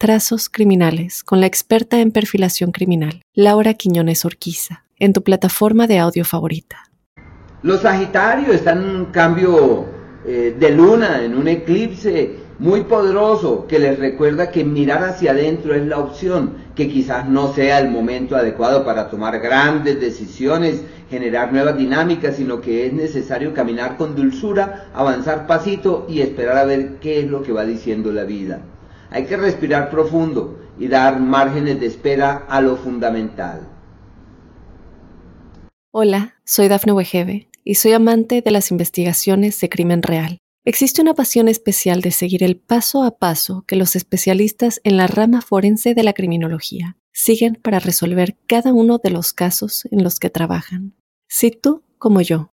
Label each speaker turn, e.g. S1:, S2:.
S1: Trazos Criminales con la experta en perfilación criminal, Laura Quiñones Orquiza en tu plataforma de audio favorita.
S2: Los Sagitarios están en un cambio eh, de luna, en un eclipse muy poderoso que les recuerda que mirar hacia adentro es la opción, que quizás no sea el momento adecuado para tomar grandes decisiones, generar nuevas dinámicas, sino que es necesario caminar con dulzura, avanzar pasito y esperar a ver qué es lo que va diciendo la vida. Hay que respirar profundo y dar márgenes de espera a lo fundamental.
S1: Hola, soy Dafne Wegebe y soy amante de las investigaciones de crimen real. Existe una pasión especial de seguir el paso a paso que los especialistas en la rama forense de la criminología siguen para resolver cada uno de los casos en los que trabajan. Si tú, como yo,